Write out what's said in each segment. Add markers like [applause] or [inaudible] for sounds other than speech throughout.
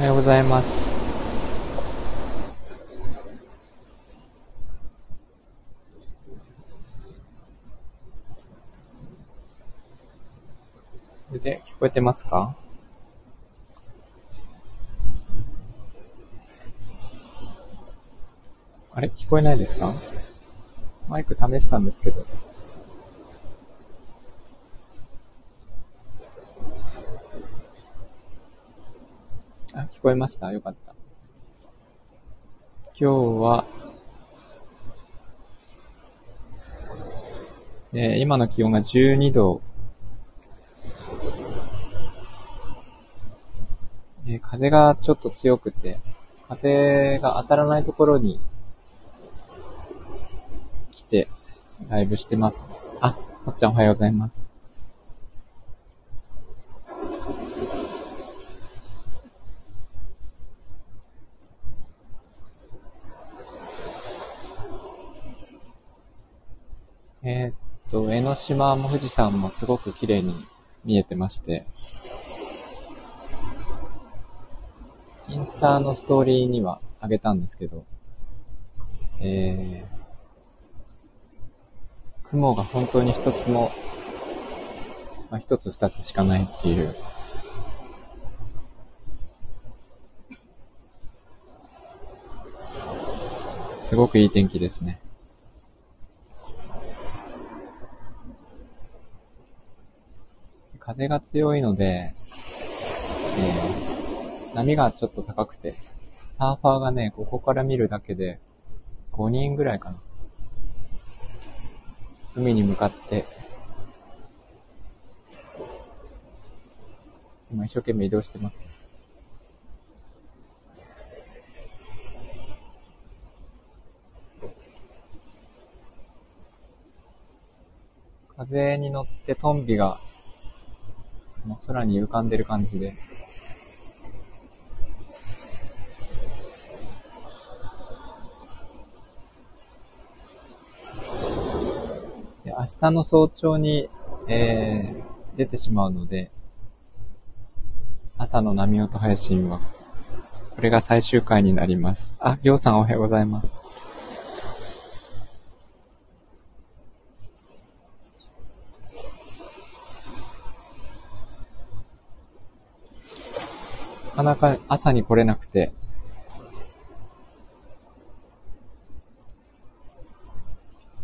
おはようございます。で、聞こえてますか？あれ？聞こえないですか？マイク試したんですけど。あ、聞こえました？よかった。今日は、えー今の気温が12度。えー風がちょっと強くて、風が当たらないところに来て、ライブしてます。あ、もっちゃんおはようございます。えーっと、江ノ島も富士山もすごく綺麗に見えてまして、インスタのストーリーにはあげたんですけど、えー、雲が本当に一つも、まあ、一つ二つしかないっていう、すごくいい天気ですね。風が強いので、えー波がちょっと高くて、サーファーがね、ここから見るだけで5人ぐらいかな。海に向かって、今一生懸命移動してます。ね風に乗ってトンビがもう空に浮かんでる感じで、で明日の早朝に、えー出てしまうので、朝の波音配信は、これが最終回になります。あ、りょうさんおはようございます。かなか朝に来れなくて、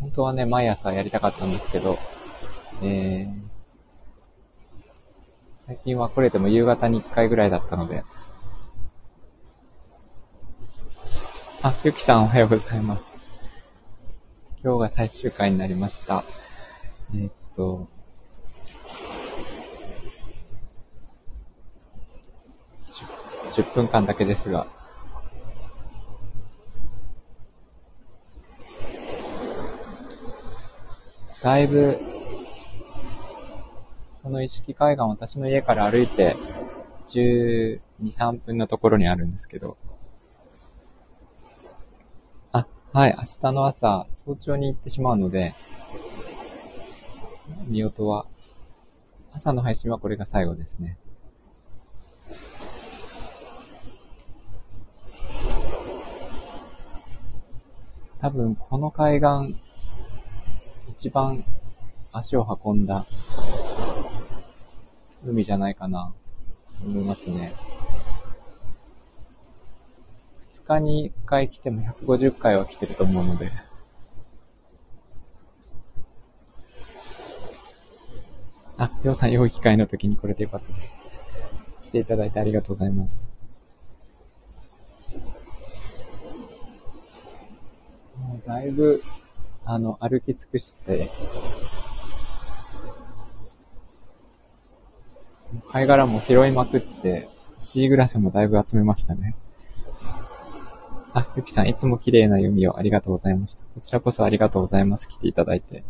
本当はね、毎朝やりたかったんですけど、えー、最近は来れても夕方に1回ぐらいだったので。あ、ゆきさんおはようございます。今日が最終回になりました。えーっと、10, 分間だけですが、だいぶ、この意識海岸、私の家から歩いて12、3分のところにあるんですけど。あ、はい、明日の朝、早朝に行ってしまうので、見音は、朝の配信はこれが最後ですね。多分、この海岸、一番足を運んだ海じゃないかな、思いますね。2日に1回来ても150回は来てると思うので。あ、りょうさん、良い機会の時にこれでよかったです。来ていただいてありがとうございます。もうだいぶ、あの、歩き尽くして、貝殻も拾いまくって、シーグラスもだいぶ集めましたね。あ、ゆきさん、いつも綺麗な読みをありがとうございました。こちらこそありがとうございます。来ていただいて。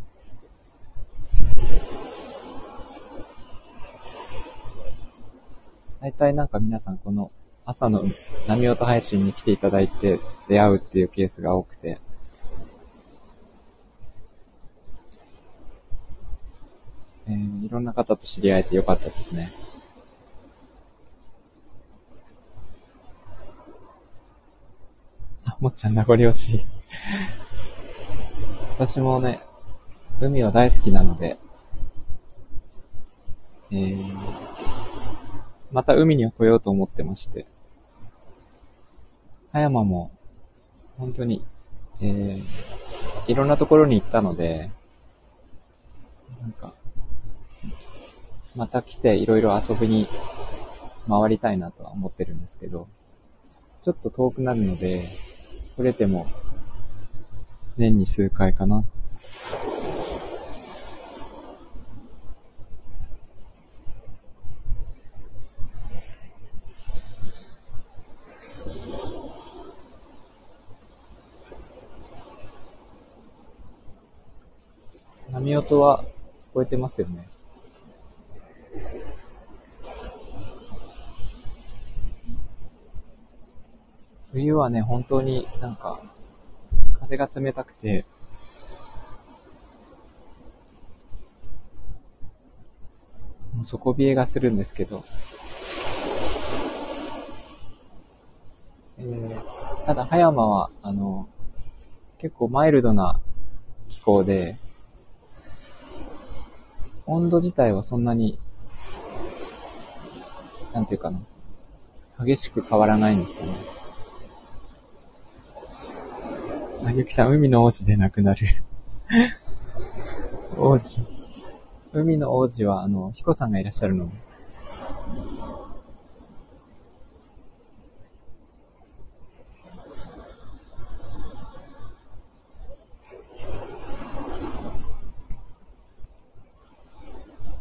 大体なんか皆さんこの朝の波音配信に来ていただいて出会うっていうケースが多くて、えーいろんな方と知り合えてよかったですね。あもっちゃん名残惜しい。私もね、海は大好きなので、えー、また海には来ようと思ってまして、葉山も、本当に、えー、いろんなところに行ったので、なんか、また来ていろいろ遊びに回りたいなとは思ってるんですけど、ちょっと遠くなるので、来れても年に数回かな。波音は聞こえてますよね。冬はね、本当になんか、風が冷たくて、もう底冷えがするんですけど、えー、ただ葉山は、あの、結構マイルドな気候で、温度自体はそんなに、なんていうかな、激しく変わらないんですよね。あ、ゆきさん、海の王子で亡くなる [laughs] 王子。海の王子は、あの、彦さんがいらっしゃるので。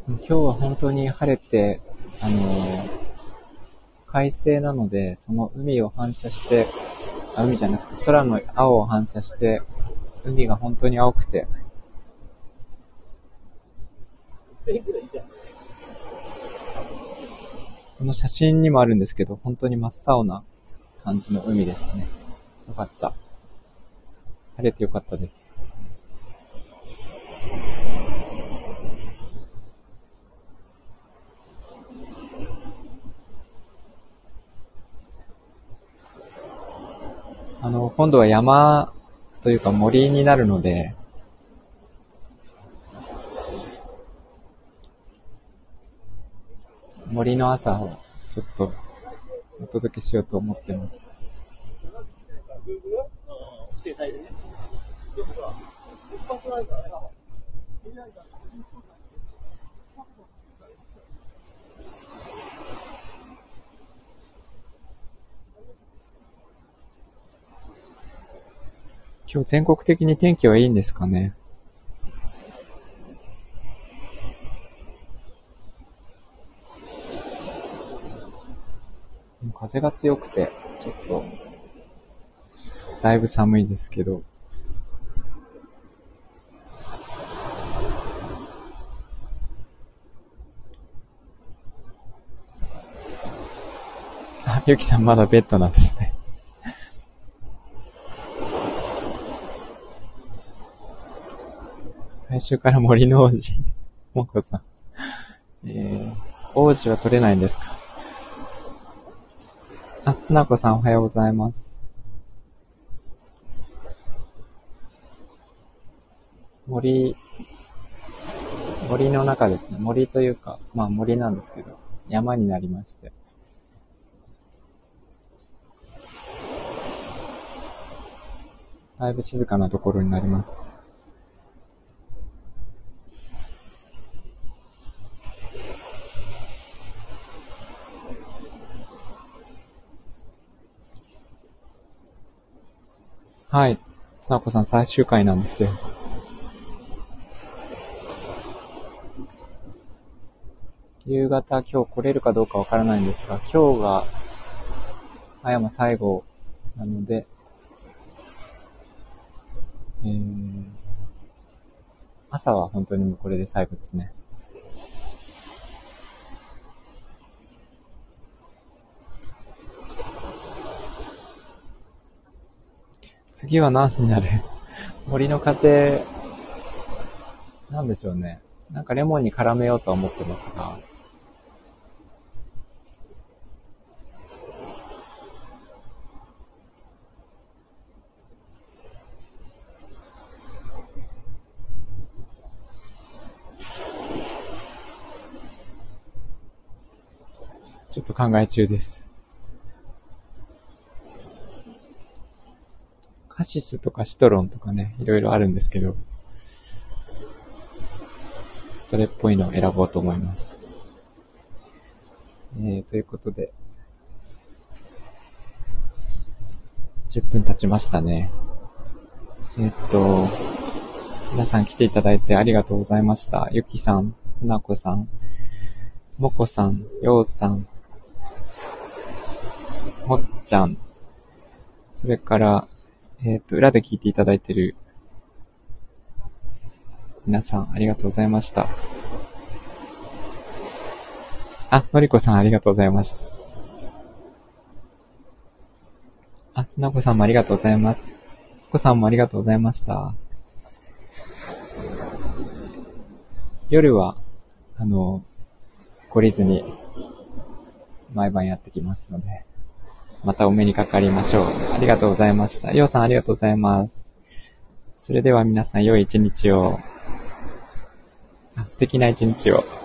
今日は本当に晴れて、あの快晴なので、その海を反射して、海じゃなくて空の青を反射して、海が本当に青くて。この写真にもあるんですけど、本当に真っ青な感じの海ですね。よかった。晴れてよかったです。あの、今度は山というか森になるので、森の朝をちょっとお届けしようと思ってます。今日全国的に天気はいいんですかね？風が強くて、ちょっと、だいぶ寒いですけど。あ、ゆきさんまだベッドなんですね。来週から森の王子、[laughs] もこさん。えー、王子は取れないんですか？あ、つなこさんおはようございます。森、森の中ですね。森というか、まあ森なんですけど、山になりまして。だいぶ静かなところになります。はい。つなこさん最終回なんですよ。夕方今日来れるかどうかわからないんですが、今日が、葉山最後なので、えー、朝は本当にもうこれで最後ですね。次は何になる？[laughs] 森の過程、なんでしょうね。なんかレモンに絡めようとは思ってますが。ちょっと考え中です。シスとかシトロンとかね、いろいろあるんですけど、それっぽいのを選ぼうと思います。えー、ということで、10分経ちましたね。えっと、皆さん来ていただいてありがとうございました。ゆきさん、つなこさん、もこさん、ようさん、もっちゃん、それから、えっ、と、裏で聞いていただいてる皆さんありがとうございました。あ、のりこさんありがとうございました。あ、つなこさんもありがとうございます。こさんもありがとうございました。夜は、あの、懲りずに、毎晩やってきますので、またお目にかかりましょう。ありがとうございました。ようさんありがとうございます。それでは皆さん良い一日を、素敵な一日を。